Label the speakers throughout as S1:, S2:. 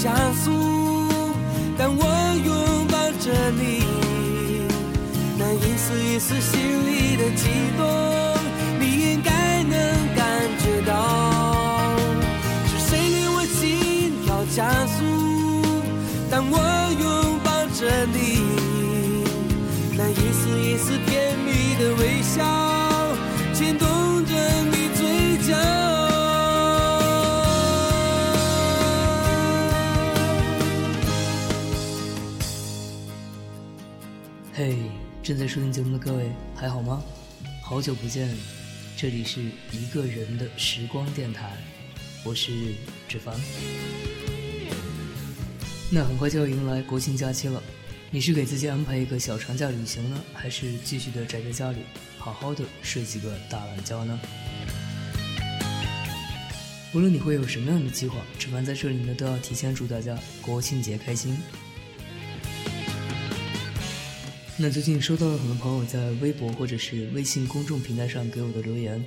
S1: 加速，当我拥抱着你，那一丝一丝心里的悸动，你应该能感觉到。是谁令我心跳加速？当我拥抱着你，那一丝一丝甜蜜的微笑，
S2: 正在收听节目的各位还好吗？好久不见，这里是一个人的时光电台，我是志凡。那很快就要迎来国庆假期了，你是给自己安排一个小长假旅行呢，还是继续的宅在家里，好好的睡几个大懒觉呢？无论你会有什么样的计划，志凡在这里呢都要提前祝大家国庆节开心。那最近收到了很多朋友在微博或者是微信公众平台上给我的留言，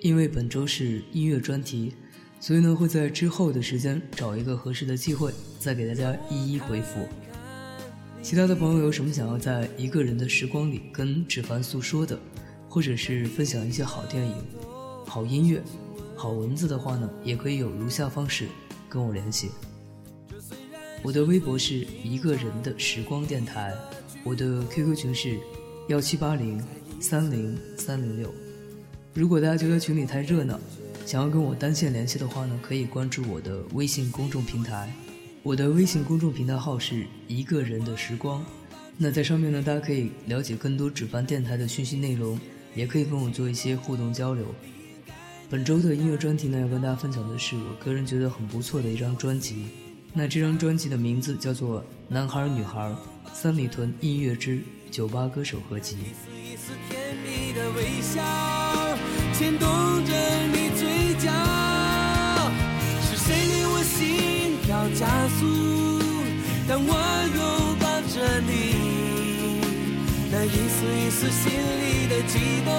S2: 因为本周是音乐专题，所以呢会在之后的时间找一个合适的机会再给大家一一回复。其他的朋友有什么想要在一个人的时光里跟芷凡诉说的，或者是分享一些好电影、好音乐、好文字的话呢，也可以有如下方式跟我联系。我的微博是一个人的时光电台。我的 QQ 群是幺七八零三零三零六。如果大家觉得群里太热闹，想要跟我单线联系的话呢，可以关注我的微信公众平台。我的微信公众平台号是一个人的时光。那在上面呢，大家可以了解更多纸帆电台的讯息内容，也可以跟我做一些互动交流。本周的音乐专题呢，要跟大家分享的是我个人觉得很不错的一张专辑。那这张专辑的名字叫做《男孩女孩》。三里屯音乐之酒吧歌手合集。
S1: 一丝甜蜜的微笑，牵动着你嘴角。是谁令我心跳加速？当我拥抱着你，那一丝一丝心里的悸动，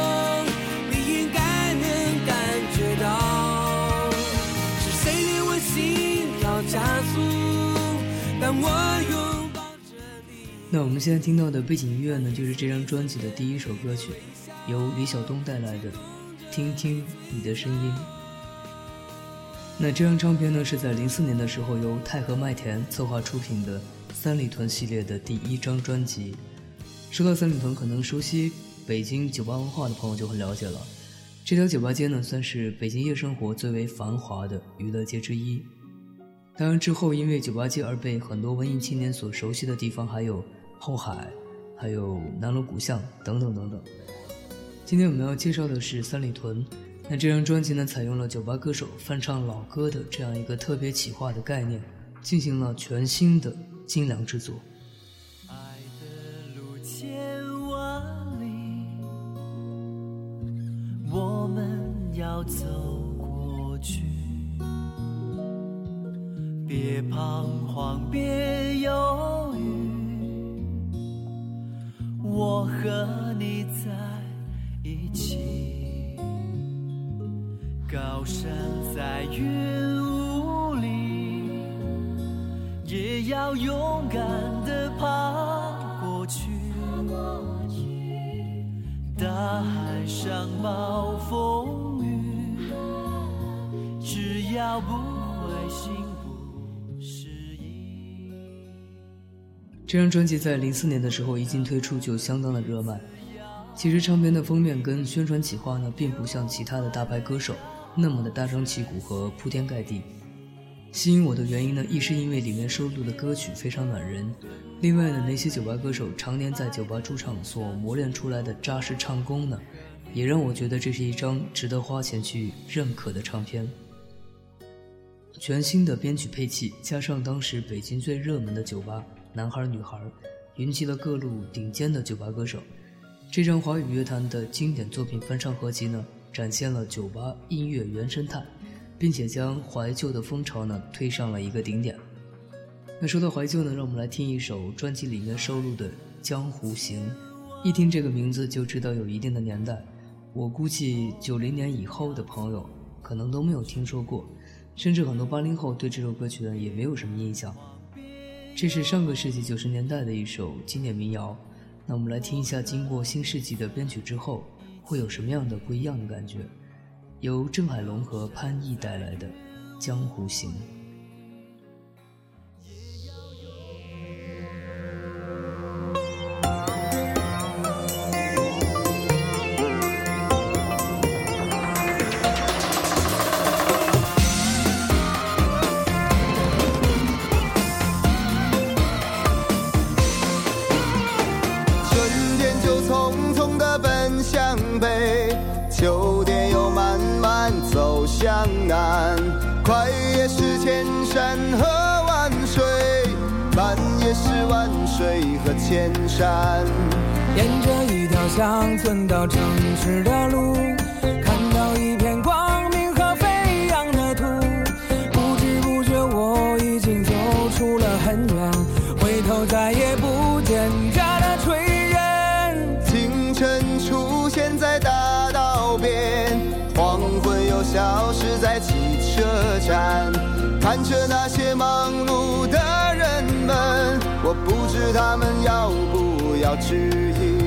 S1: 加速？当我拥抱着你。
S2: 那我们现在听到的背景音乐呢，就是这张专辑的第一首歌曲，由李晓东带来的《听听你的声音》。那这张唱片呢，是在零四年的时候由太和麦田策划出品的三里屯系列的第一张专辑。说到三里屯，可能熟悉北京酒吧文化的朋友就很了解了。这条酒吧街呢，算是北京夜生活最为繁华的娱乐街之一。当然之后因为酒吧街而被很多文艺青年所熟悉的地方还有后海还有南锣鼓巷等等等等。今天我们要介绍的是三里屯。那这张专辑呢采用了酒吧歌手翻唱老歌的这样一个特别企划的概念进行了全新的精良制作
S1: 爱的
S3: 路千万里我们要走别彷徨，别犹豫，我和你在一起。高山在云雾里，也要勇敢地爬过去。大海上暴风雨，只要不灰心
S2: 这张专辑在零四年的时候一经推出就相当的热卖。其实唱片的封面跟宣传企划呢，并不像其他的大牌歌手那么的大张旗鼓和铺天盖地。吸引我的原因呢，一是因为里面收录的歌曲非常暖人。另外呢，那些酒吧歌手常年在酒吧驻唱所磨练出来的扎实唱功呢，也让我觉得这是一张值得花钱去认可的唱片。全新的编曲配器，加上当时北京最热门的酒吧男孩女孩，云集了各路顶尖的酒吧歌手。这张华语乐坛的经典作品翻唱合集呢，展现了酒吧音乐原生态，并且将怀旧的风潮呢推上了一个顶点。那说到怀旧呢，让我们来听一首专辑里面收录的《江湖行》，一听这个名字就知道有一定的年代。我估计九零年以后的朋友可能都没有听说过，甚至很多八零后对这首歌曲呢也没有什么印象。这是上个世纪九十年代的一首经典民谣。那我们来听一下，经过新世纪的编曲之后，会有什么样的不一样的感觉？由郑海龙和潘毅带来的《江湖行》。
S4: 的奔向北秋天又慢慢走向南，快也是千山和万水，慢也是万水和千山。
S3: 沿着一条乡村到城市的路，看到一片光明和飞扬的土，不知不觉我已经走出了很远，回头再也不
S4: 看着那些忙碌的人们，我不知他们要不要指引。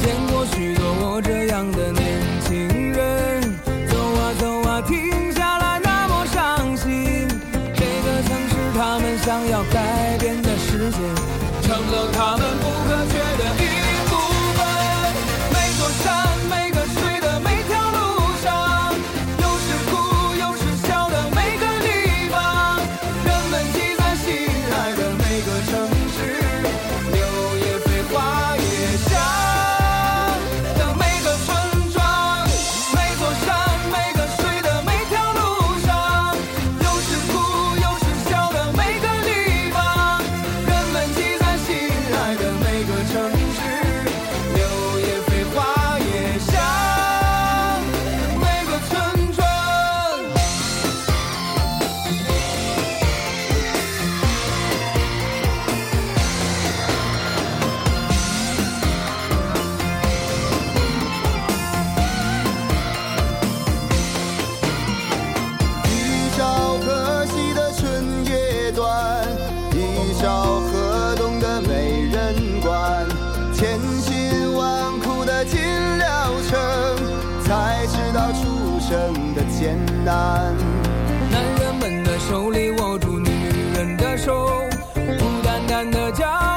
S3: 见过许多我这样的年轻人，走啊走啊，停下来那么伤心。这个城市，他们想要改变的世界，成了他们断，一
S4: 朝河东的美人关，千辛万苦的进了城，才知道出生的艰难。
S3: 男人们的手里握住女人的手，孤单单的
S4: 家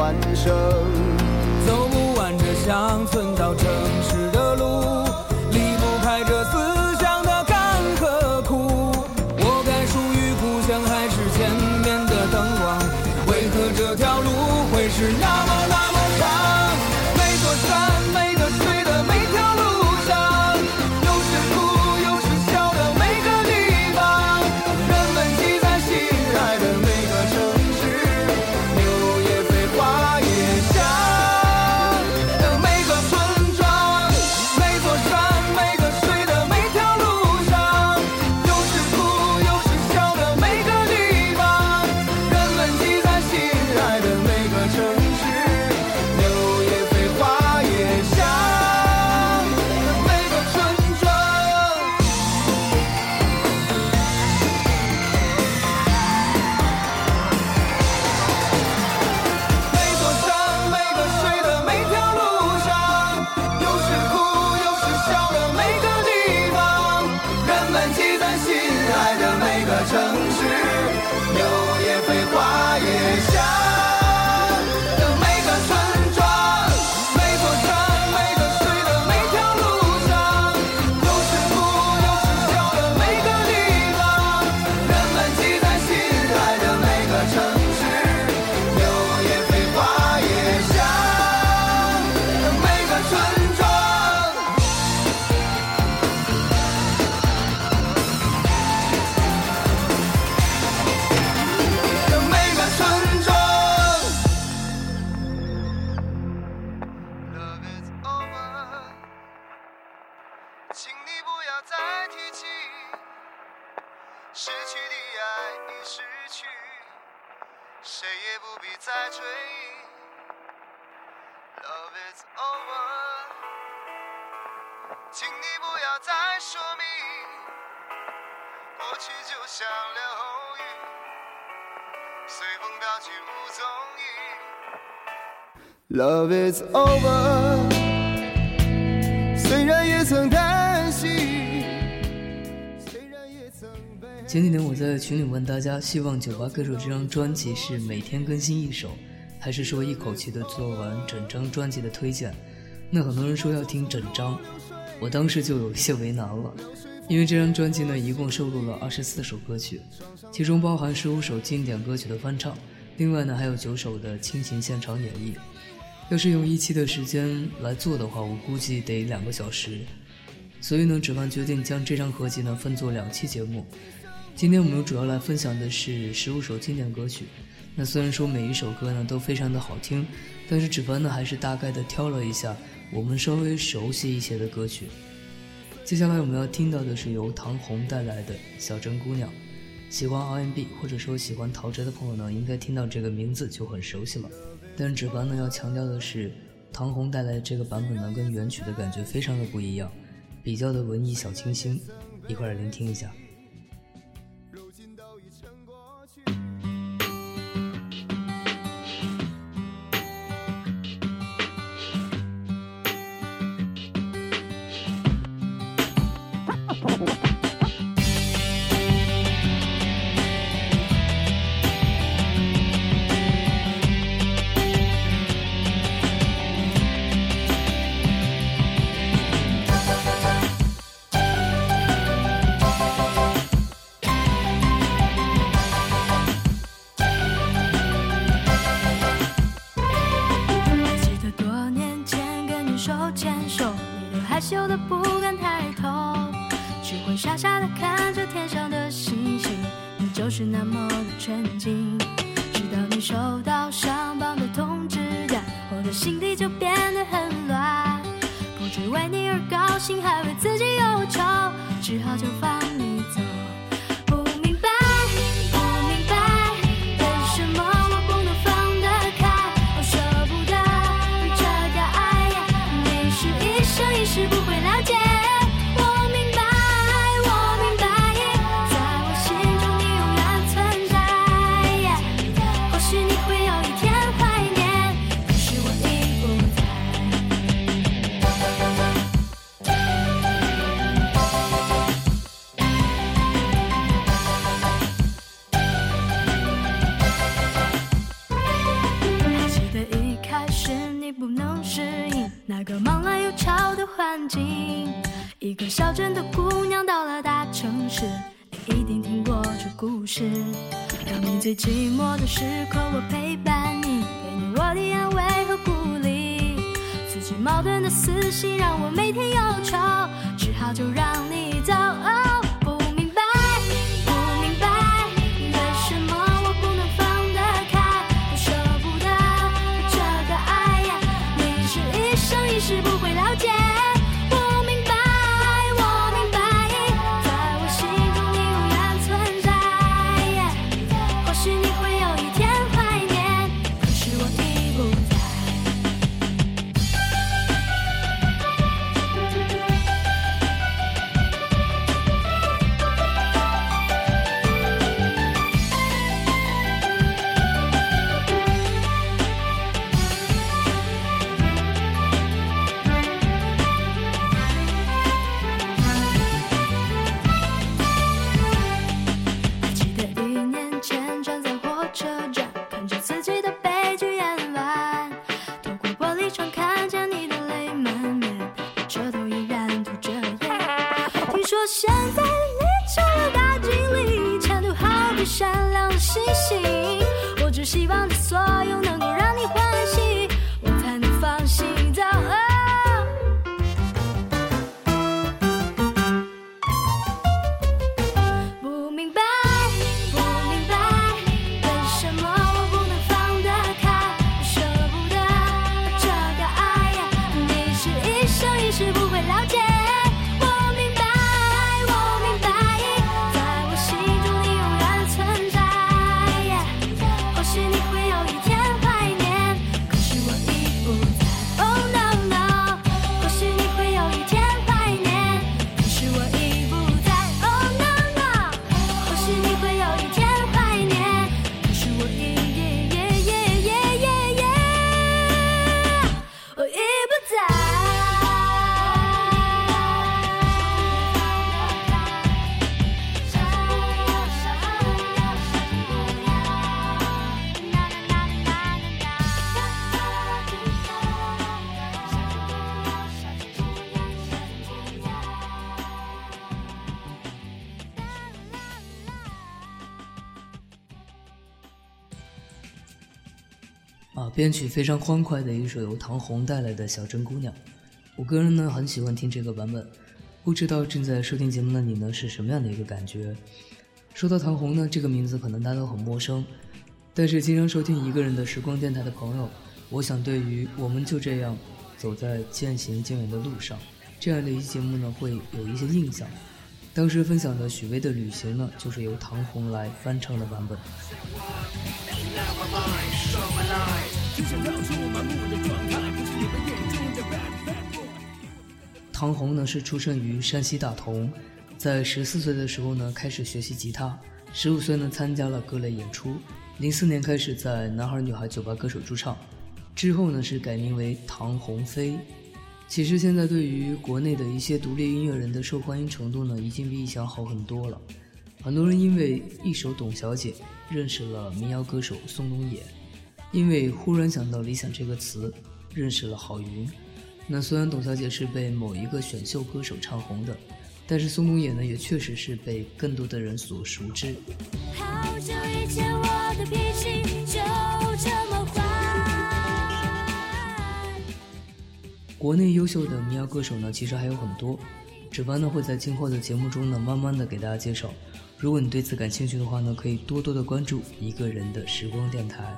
S4: 欢声。
S3: 走不完这乡村到
S4: 城 Love is over，虽然也曾叹息，虽然也曾悲。
S2: 前几天我在群里问大家，希望酒吧歌手这张专辑是每天更新一首，还是说一口气的做完整张专辑的推荐？那很多人说要听整张，我当时就有些为难了，因为这张专辑呢一共收录了二十四首歌曲，其中包含十五首经典歌曲的翻唱，另外呢还有九首的亲情现场演绎。要是用一期的时间来做的话，我估计得两个小时。所以呢，指范决定将这张合集呢分作两期节目。今天我们主要来分享的是十五首经典歌曲。那虽然说每一首歌呢都非常的好听，但是指范呢还是大概的挑了一下我们稍微熟悉一些的歌曲。接下来我们要听到的是由唐红带来的《小镇姑娘》。喜欢 R&B 或者说喜欢陶喆的朋友呢，应该听到这个名字就很熟悉了。但是指范呢要强调的是，唐红带来这个版本呢跟原曲的感觉非常的不一样，比较的文艺小清新，一块儿聆听一下。
S5: 环境。一个小镇的姑娘到了大城市你一定听过这故事。当你最寂寞的时刻我陪伴你给你我的安慰和鼓励自己矛盾的私心让我每天忧愁只好就让
S2: 编曲非常欢快的一首由唐红带来的小镇姑娘，我个人呢很喜欢听这个版本，不知道正在收听节目的你呢是什么样的一个感觉？说到唐红呢，这个名字可能大家都很陌生，但是经常收听一个人的时光电台的朋友，我想对于我们就这样走在渐行渐远的路上这样的一期节目呢，会有一些印象。当时分享的许巍的《旅行》呢，就是由唐红来翻唱的版本。唐红呢是出生于山西大同，在十四岁的时候呢开始学习吉他，十五岁呢参加了各类演出，零四年开始在男孩女孩酒吧歌手驻唱，之后呢是改名为唐鸿飞。其实现在对于国内的一些独立音乐人的受欢迎程度呢，已经比以前好很多了。很多人因为一首《董小姐》认识了民谣歌手宋冬野，因为忽然想到“理想”这个词，认识了郝云。那虽然董小姐是被某一个选秀歌手唱红的，但是宋冬野呢，也确实是被更多的人所熟知。
S5: 好久以前我的脾气
S2: 国内优秀的民谣歌手呢，其实还有很多，芷凡呢会在今后的节目中呢，慢慢的给大家介绍。如果你对此感兴趣的话呢，可以多多的关注一个人的时光电台。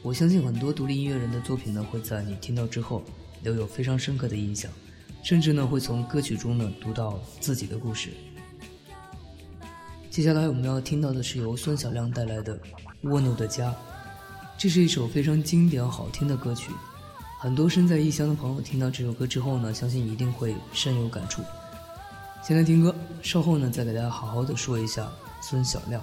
S2: 我相信很多独立音乐人的作品呢，会在你听到之后留有非常深刻的印象，甚至呢会从歌曲中呢读到自己的故事。接下来我们要听到的是由孙晓亮带来的《蜗牛的家》，这是一首非常经典好听的歌曲。很多身在异乡的朋友听到这首歌之后呢，相信一定会深有感触。先来听歌，稍后呢再给大家好好的说一下孙小亮。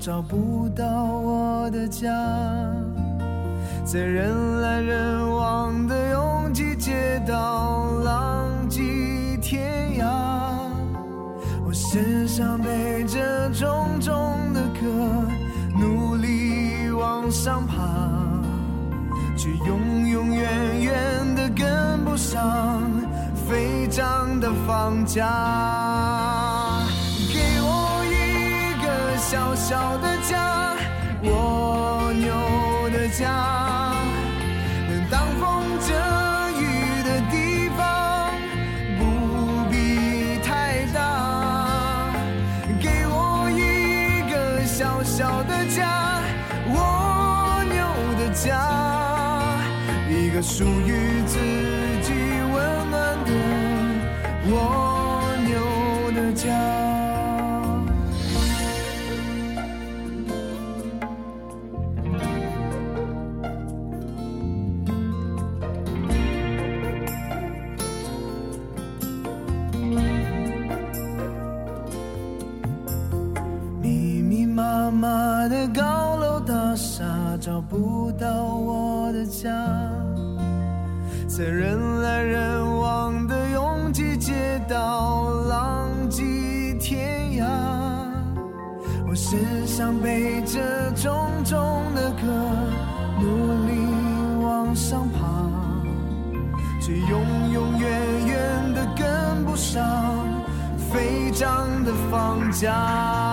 S6: 找不到我的家，在人来人往的拥挤街道浪迹天涯。我身上背着重重的壳，努力往上爬，却永永远远的跟不上飞涨的房价。小的家，家。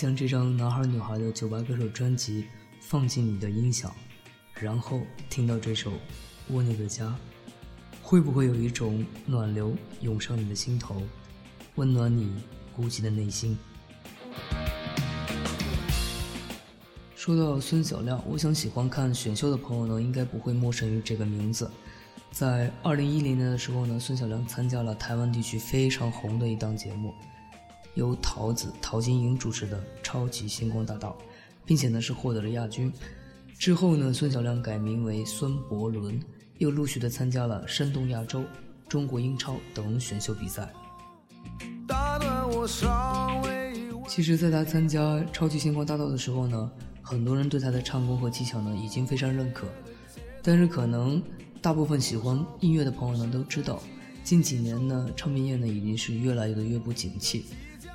S2: 将这张《男孩女孩》的酒吧歌手专辑放进你的音响，然后听到这首《蜗牛的家》，会不会有一种暖流涌上你的心头，温暖你孤寂的内心？说到孙小亮，我想喜欢看选秀的朋友呢，应该不会陌生于这个名字。在二零一零年的时候呢，孙小亮参加了台湾地区非常红的一档节目。由桃子陶晶莹主持的《超级星光大道》，并且呢是获得了亚军。之后呢，孙小亮改名为孙伯伦，又陆续的参加了《山东亚洲》《中国英超》等选秀比赛。其实，在他参加《超级星光大道》的时候呢，很多人对他的唱功和技巧呢已经非常认可。但是，可能大部分喜欢音乐的朋友呢都知道，近几年呢，唱片业呢已经是越来越的越不景气。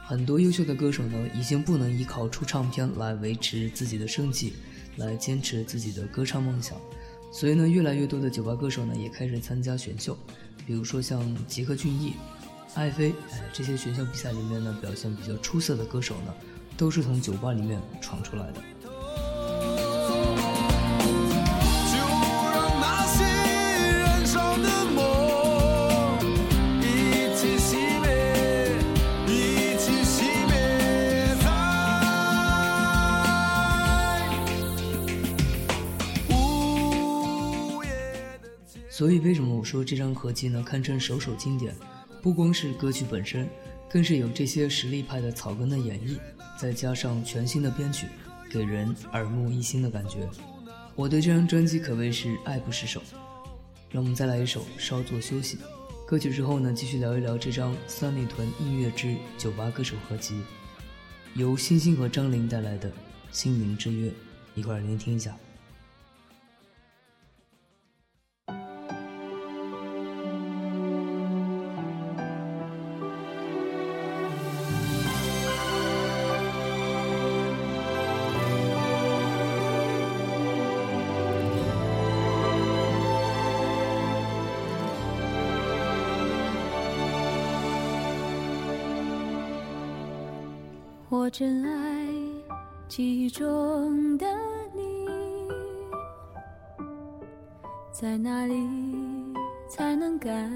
S2: 很多优秀的歌手呢，已经不能依靠出唱片来维持自己的生计，来坚持自己的歌唱梦想，所以呢，越来越多的酒吧歌手呢，也开始参加选秀，比如说像吉克隽逸、艾菲，哎，这些选秀比赛里面呢，表现比较出色的歌手呢，都是从酒吧里面闯出来的。所以为什么我说这张合集呢堪称首首经典？不光是歌曲本身，更是有这些实力派的草根的演绎，再加上全新的编曲，给人耳目一新的感觉。我对这张专辑可谓是爱不释手。让我们再来一首《稍作休息》。歌曲之后呢，继续聊一聊这张三里屯音乐之酒吧歌手合集，由星星和张琳带来的《心灵之约》，一块儿聆听一下。
S1: 我真爱记忆中的你，在哪里才能感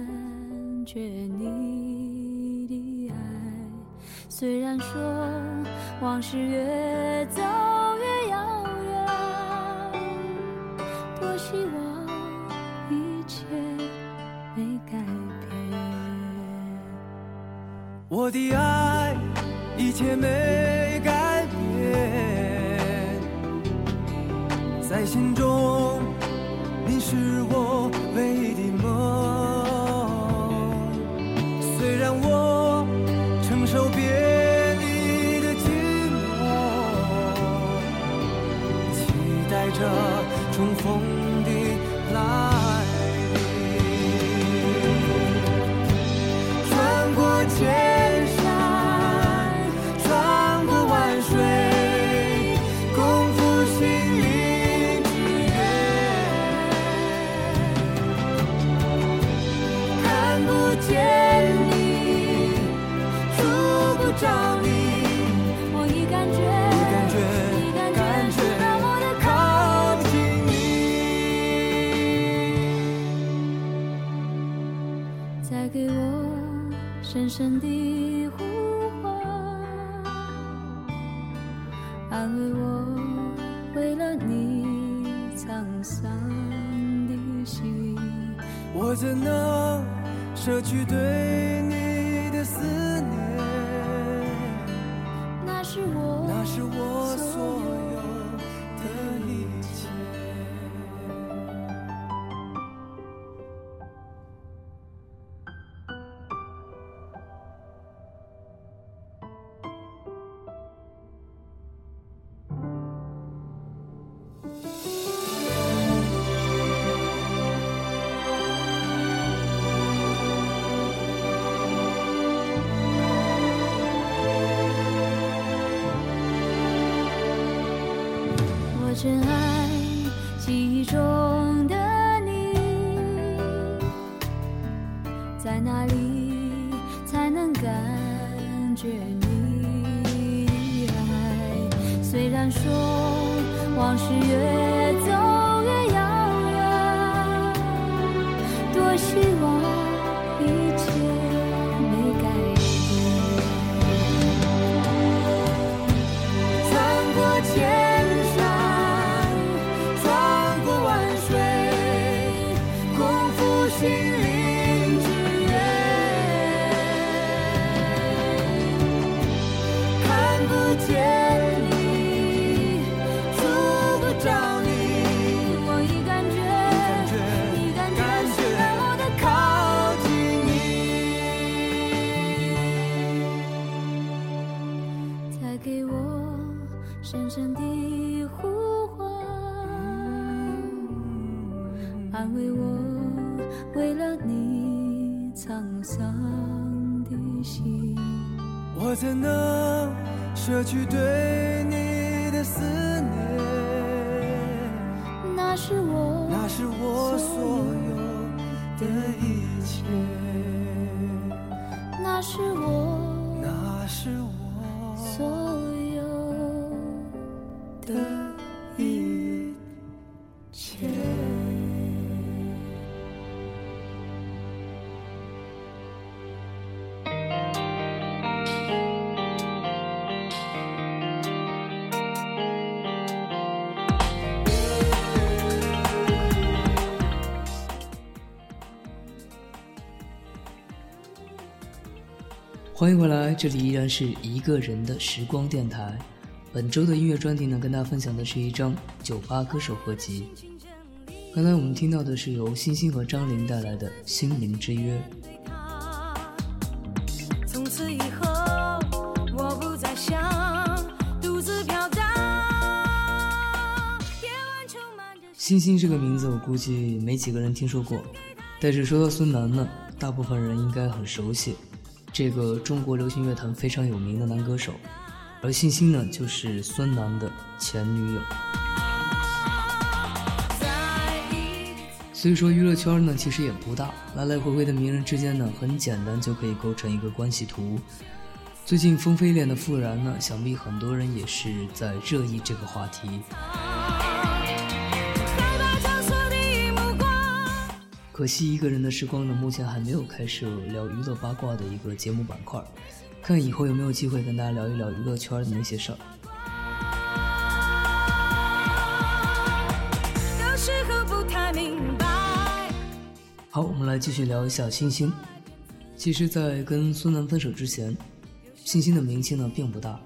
S1: 觉你的爱？虽然说往事越走越遥远，多希望安慰我为了你沧桑的心。
S5: 我怎能舍去对你的思念？
S1: 那是我，
S5: 那是我所我怎能舍去对你的思念？
S1: 那是我，
S5: 那是我所有的一切。
S1: 那是我，
S2: 欢迎回来，这里依然是一个人的时光电台。本周的音乐专题呢，跟大家分享的是一张酒吧歌手合集。刚才我们听到的是由星星和张琳带来的《心灵之约》。
S5: 从此以后，我不再想独自飘荡。
S2: 星星这个名字，我估计没几个人听说过，但是说到孙楠呢，大部分人应该很熟悉。这个中国流行乐坛非常有名的男歌手，而信星呢，就是孙楠的前女友。所以说，娱乐圈呢其实也不大，来来回回的名人之间呢，很简单就可以构成一个关系图。最近风飞恋的傅然呢，想必很多人也是在热议这个话题。可惜一个人的时光呢，目前还没有开设聊娱乐八卦的一个节目板块，看以后有没有机会跟大家聊一聊娱乐圈的那些事儿。好，我们来继续聊一下星星。其实，在跟孙楠分手之前，星星的名气呢并不大。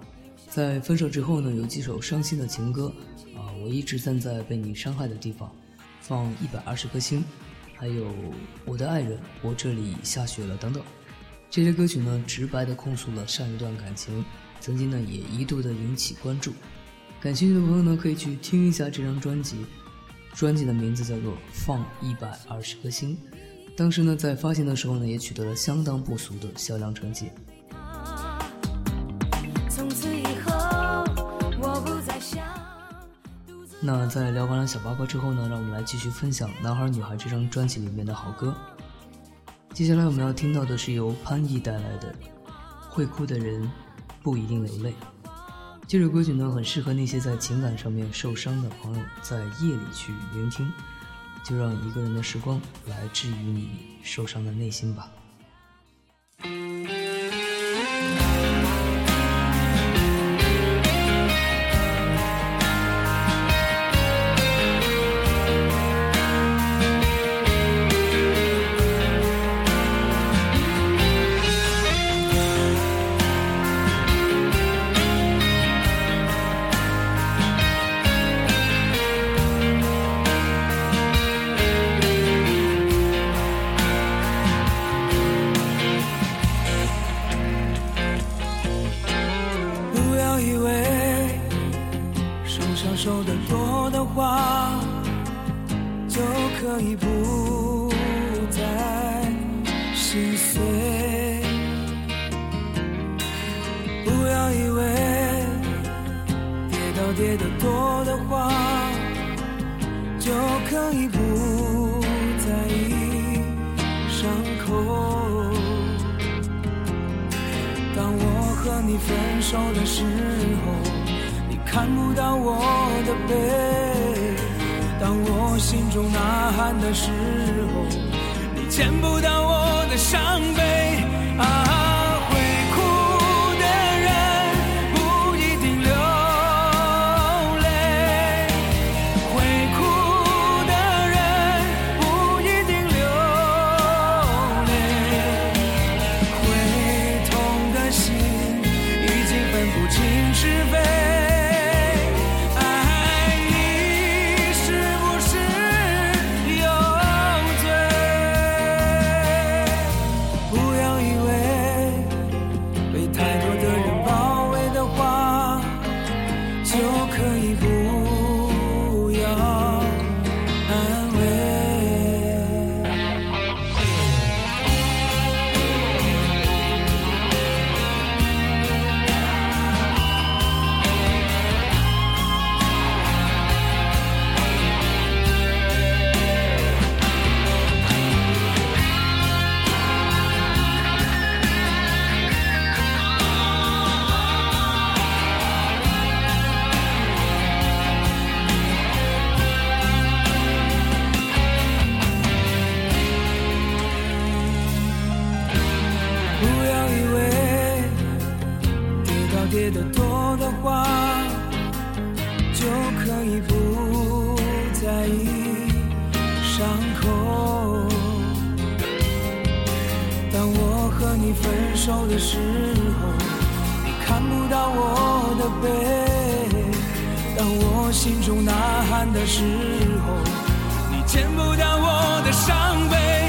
S2: 在分手之后呢，有几首伤心的情歌，啊，我一直站在被你伤害的地方，放一百二十颗星。还有我的爱人，我这里下雪了等等，这些歌曲呢，直白的控诉了上一段感情，曾经呢也一度的引起关注。感兴趣的朋友呢，可以去听一下这张专辑，专辑的名字叫做《放一百二十颗星》，当时呢在发行的时候呢，也取得了相当不俗的销量成绩。那在聊完了小八卦之后呢，让我们来继续分享《男孩女孩》这张专辑里面的好歌。接下来我们要听到的是由潘毅带来的《会哭的人不一定流泪》。这首歌曲呢，很适合那些在情感上面受伤的朋友在夜里去聆听。就让一个人的时光来治愈你受伤的内心吧。
S3: 可以不再心碎不要以为跌倒跌得多的话就可以不在意伤口。当我和你分手的时候你看不到我的背。当我心中呐喊的时候，你见不到我的伤悲。啊。爱的多的话就可以不在意伤口当我和你分手的时候你看不到我的背当我心中呐喊的时候你见不到我的伤悲。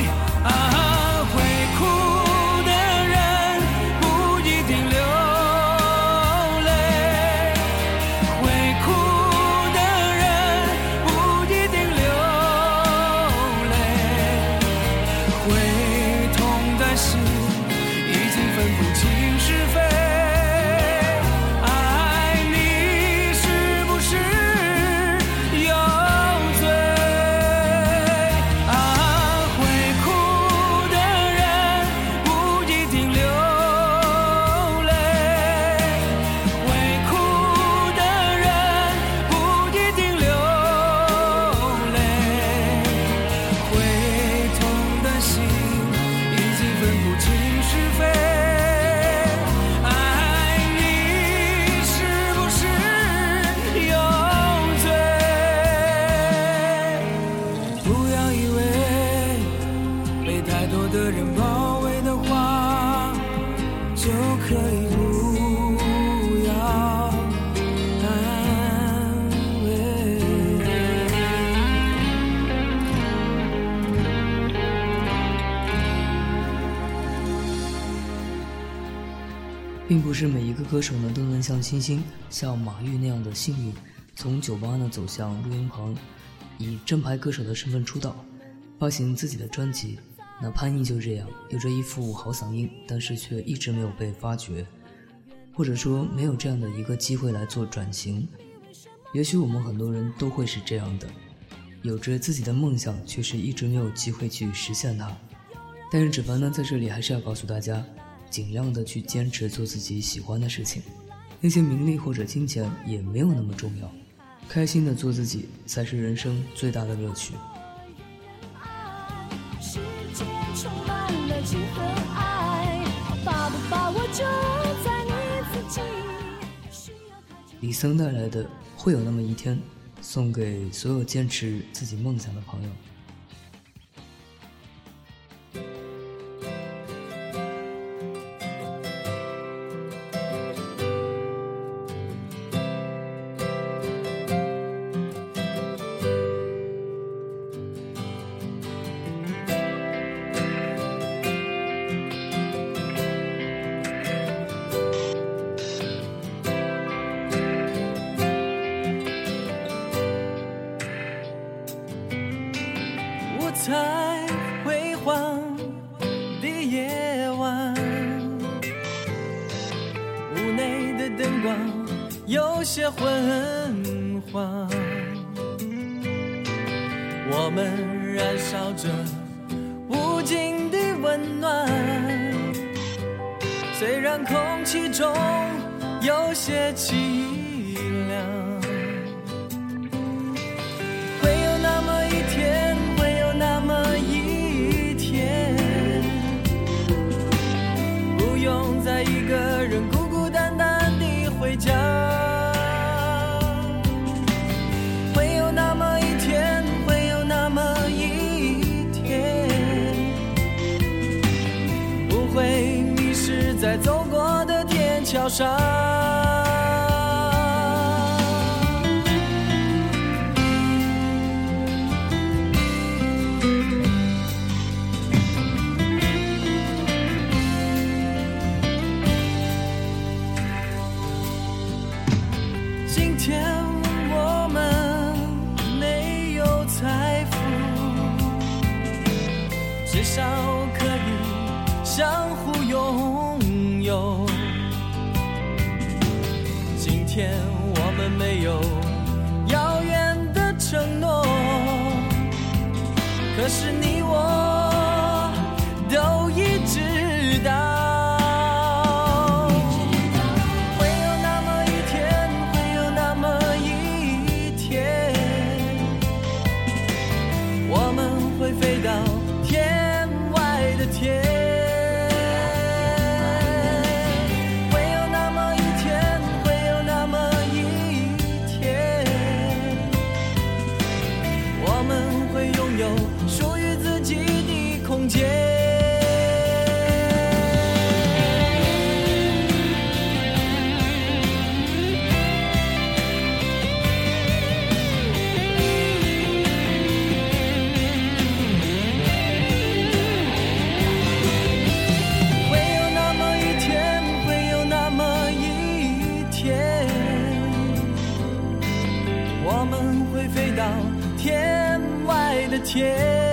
S3: 不
S2: 是每一个歌手呢都能像星星、像马玉那样的幸运，从酒吧呢走向录音棚，以正牌歌手的身份出道，发行自己的专辑。那潘毅就这样，有着一副好嗓音，但是却一直没有被发掘，或者说没有这样的一个机会来做转型。也许我们很多人都会是这样的，有着自己的梦想，却是一直没有机会去实现它。但是芷凡呢，在这里还是要告诉大家，尽量的去坚持做自己喜欢的事情，那些名利或者金钱也没有那么重要，开心的做自己才是人生最大的乐趣。
S5: 世界充满了情和爱，把不把握就在你自己。需要太久
S2: 李森带来的《会有那么一天》，送给所有坚持自己梦想的朋友。
S3: 用再一个人孤孤单单地回家。会有那么一天，会有那么一天，不会迷失在走过的天桥上。天外的天。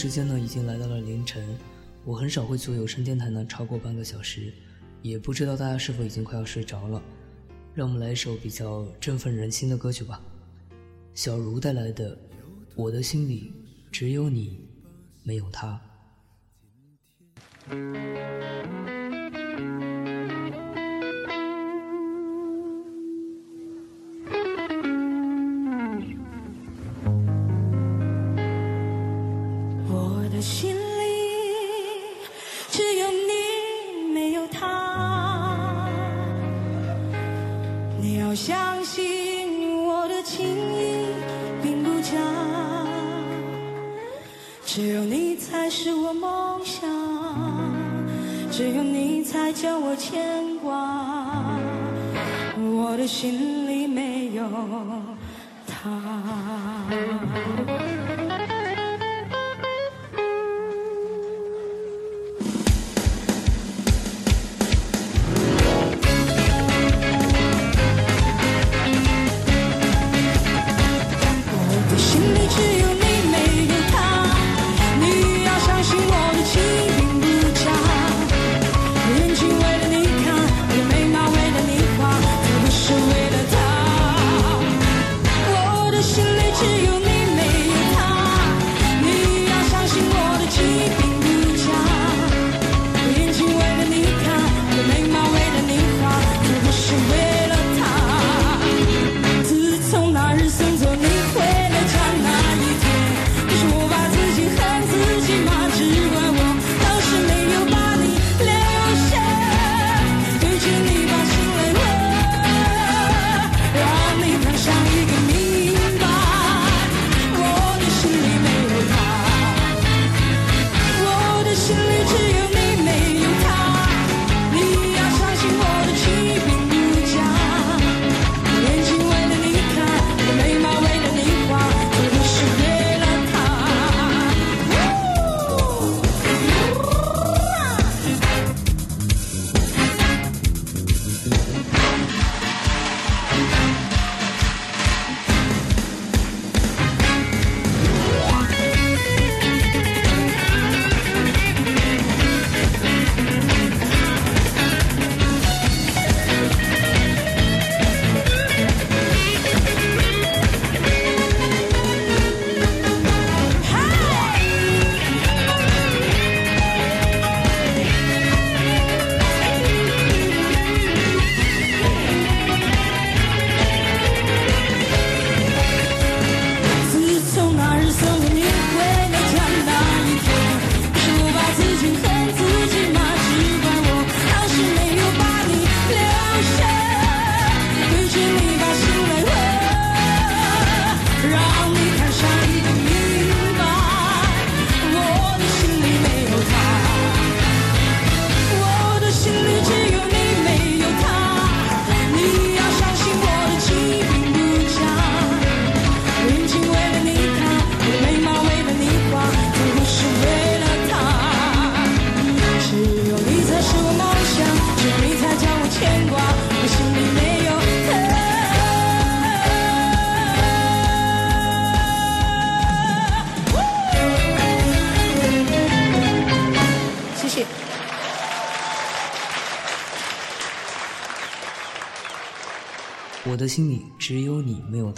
S2: 时间呢已经来到了凌晨，我很少会做有声电台呢，超过半个小时，也不知道大家是否已经快要睡着了。让我们来一首比较振奋人心的歌曲吧，小茹带来的《我的心里只有你没有他》。
S7: 只有你才是我梦想只有你才叫我牵挂我的心里没有他。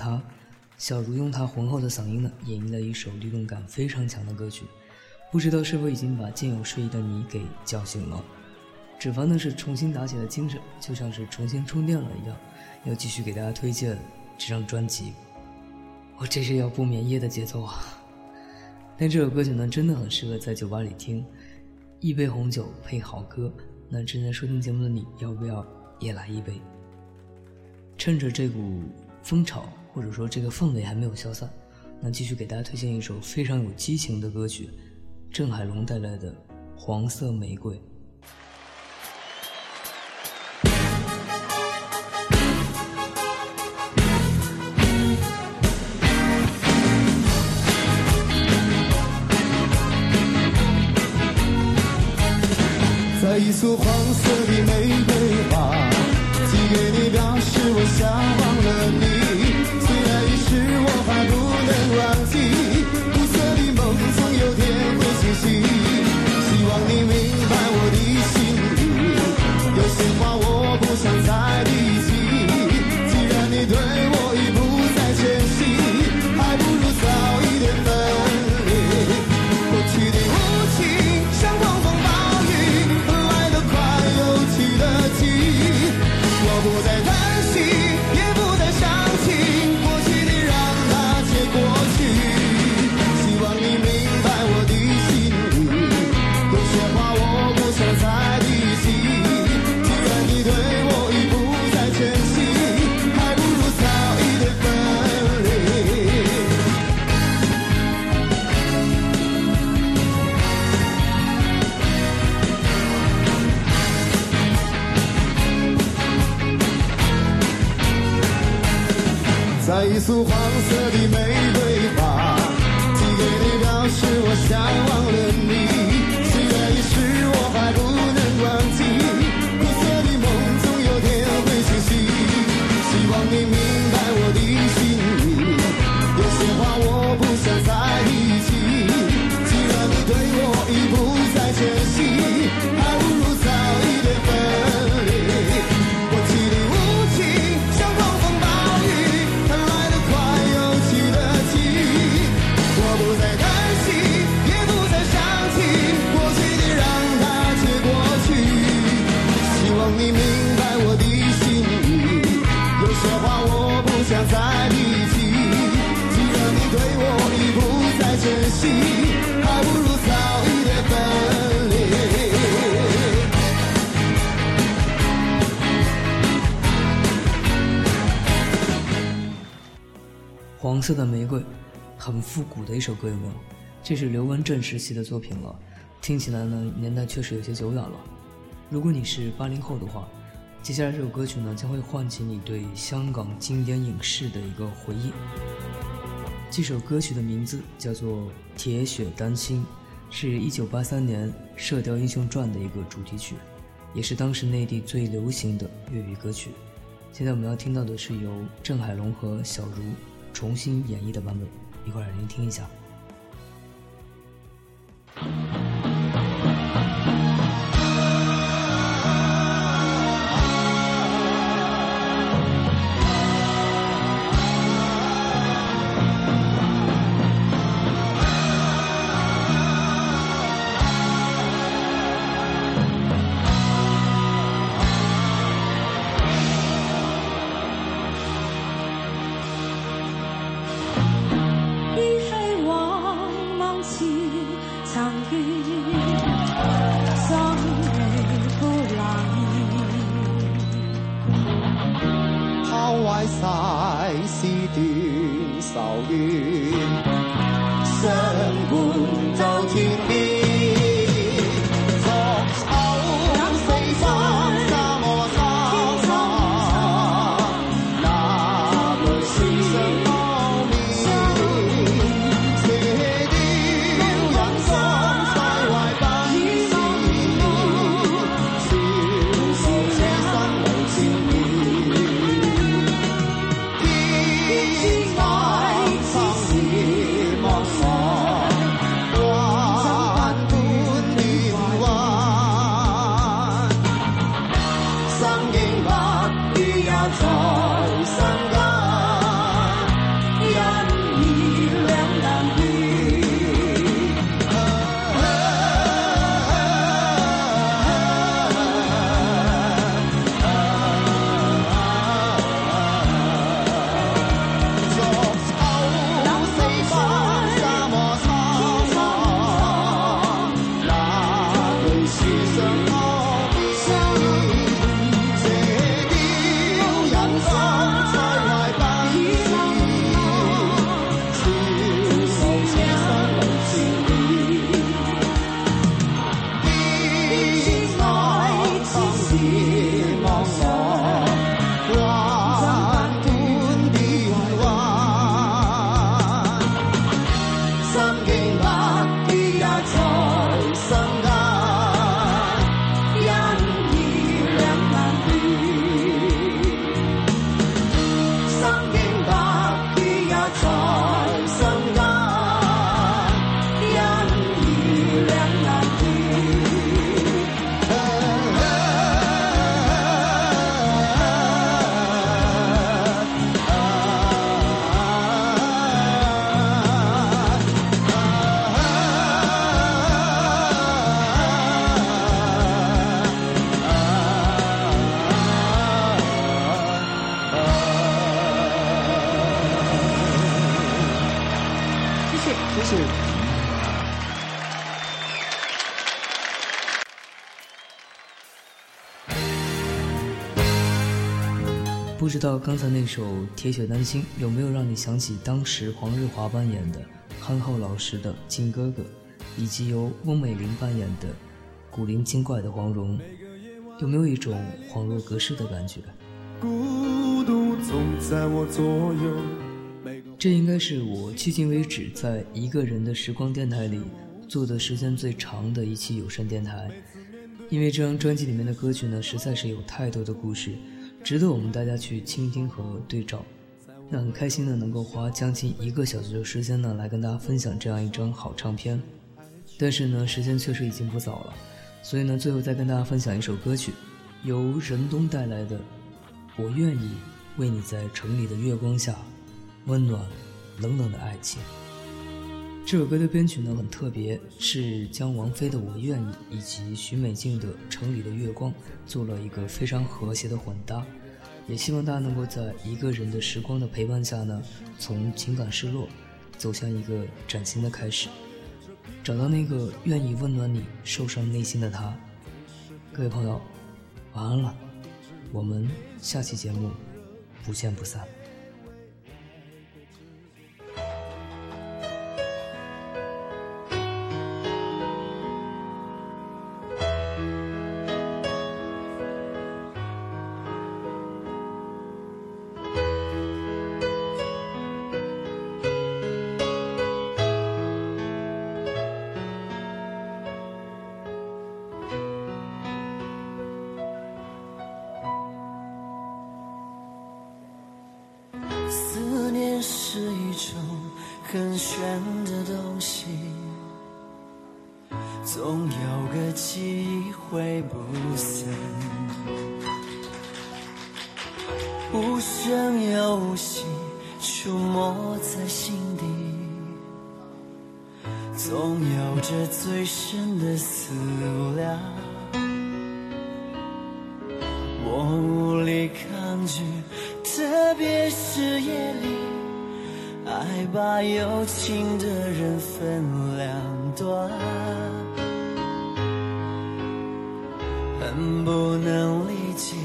S7: 他，
S2: 小茹用他浑厚的嗓音呢，演绎了一首律动感非常强的歌曲，不知道是否已经把渐有睡意的你给叫醒了？只肪呢是重新打起了精神，就像是重新充电了一样，要继续给大家推荐这张专辑。我这是要不眠夜的节奏啊！但这首歌曲呢，真的很适合在酒吧里听，一杯红酒配好歌。那正在收听节目的你，要不要也来一杯？趁着这股风潮。或者说这个氛围还没有消散，那继续给大家推荐一首非常有激情的歌曲，郑海龙带来的《黄色玫瑰》。
S4: 在一束黄色的玫瑰花，寄给你，表示我想忘了你。束黄色的玫瑰花，寄给你，表示我想
S2: 黄色的玫瑰，很复古的一首歌，有没有？这是刘文正时期的作品了，听起来呢年代确实有些久远了。如果你是八零后的话，接下来这首歌曲呢将会唤起你对香港经典影视的一个回忆。这首歌曲的名字叫做《铁血丹心》，是一九八三年《射雕英雄传》的一个主题曲，也是当时内地最流行的粤语歌曲。现在我们要听到的是由郑海龙和小茹重新演绎的版本，一块儿来聆听一下。道刚才那首《铁血丹心》有没有让你想起当时黄日华扮演的憨厚老实的靖哥哥，以及由翁美玲扮演的古灵精怪的黄蓉？有没有一种恍若隔世的感觉？孤独总在我左右。这应该是我迄今为止在一个人的时光电台里做的时间最长的一期有声电台，因为这张专辑里面的歌曲呢，实在是有太多的故事。值得我们大家去倾听和对照，那很开心的能够花将近一个小时的时间呢，来跟大家分享这样一张好唱片。但是呢，时间确实已经不早了，所以呢，最后再跟大家分享一首歌曲，由任东带来的《我愿意为你在城里的月光下温暖冷冷的爱情》。这首歌的编曲呢很特别，是将王菲的《我愿意》以及许美静的《城里的月光》做了一个非常和谐的混搭。也希望大家能够在一个人的时光的陪伴下呢，从情感失落走向一个崭新的开始，找到那个愿意温暖你受伤内心的他。各位朋友，晚安了，我们下期节目不见不散。
S8: 有情的人分两端，恨不能立即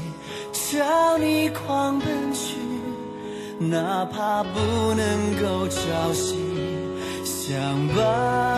S8: 朝你狂奔去，哪怕不能够朝夕相伴。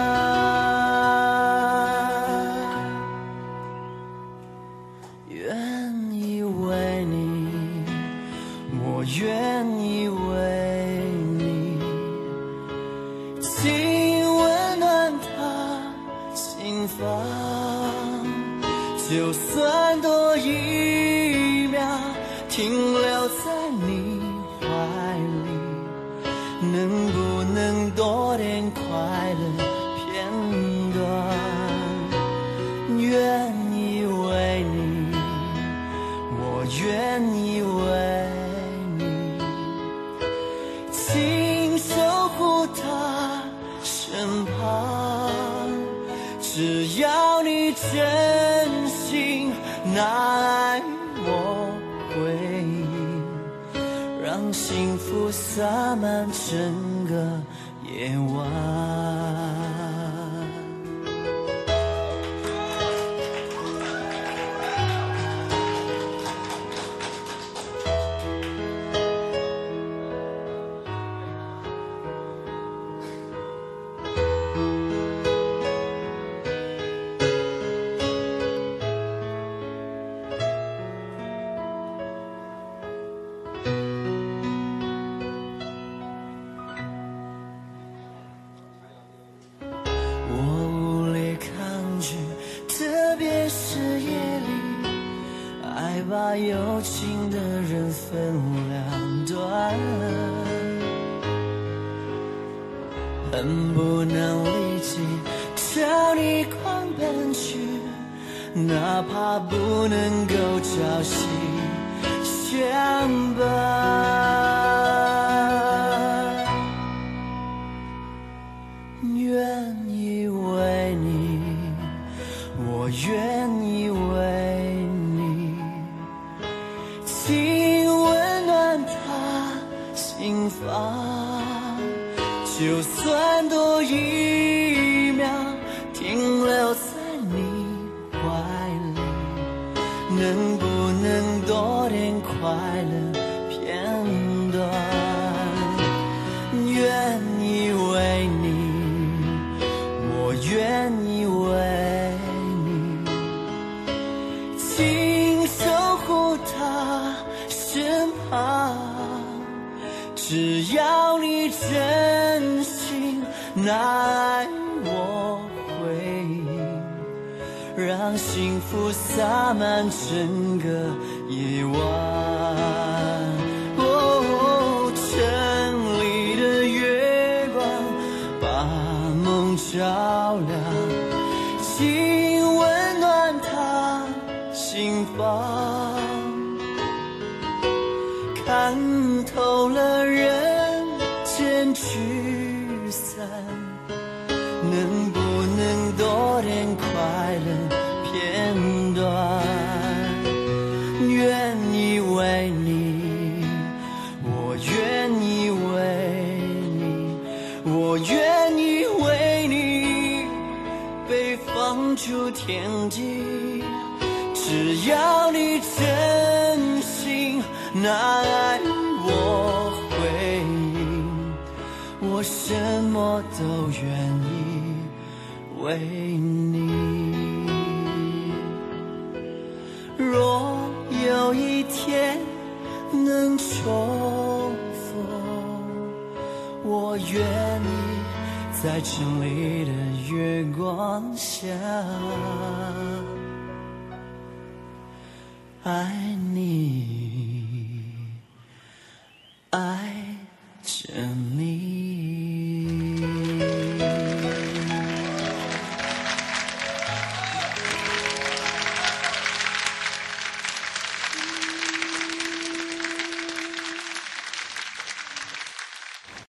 S8: 身旁，只要你真心。那爱我回应，让幸福洒满整个夜晚。紧守护他身旁。只要你真心爱我回应，让幸福洒满整个夜晚。哦，城里的月光把梦照天际。只要你真心爱我回应，我什么都愿意为你。若有一天能重逢，我愿意在城里的月光下。爱你。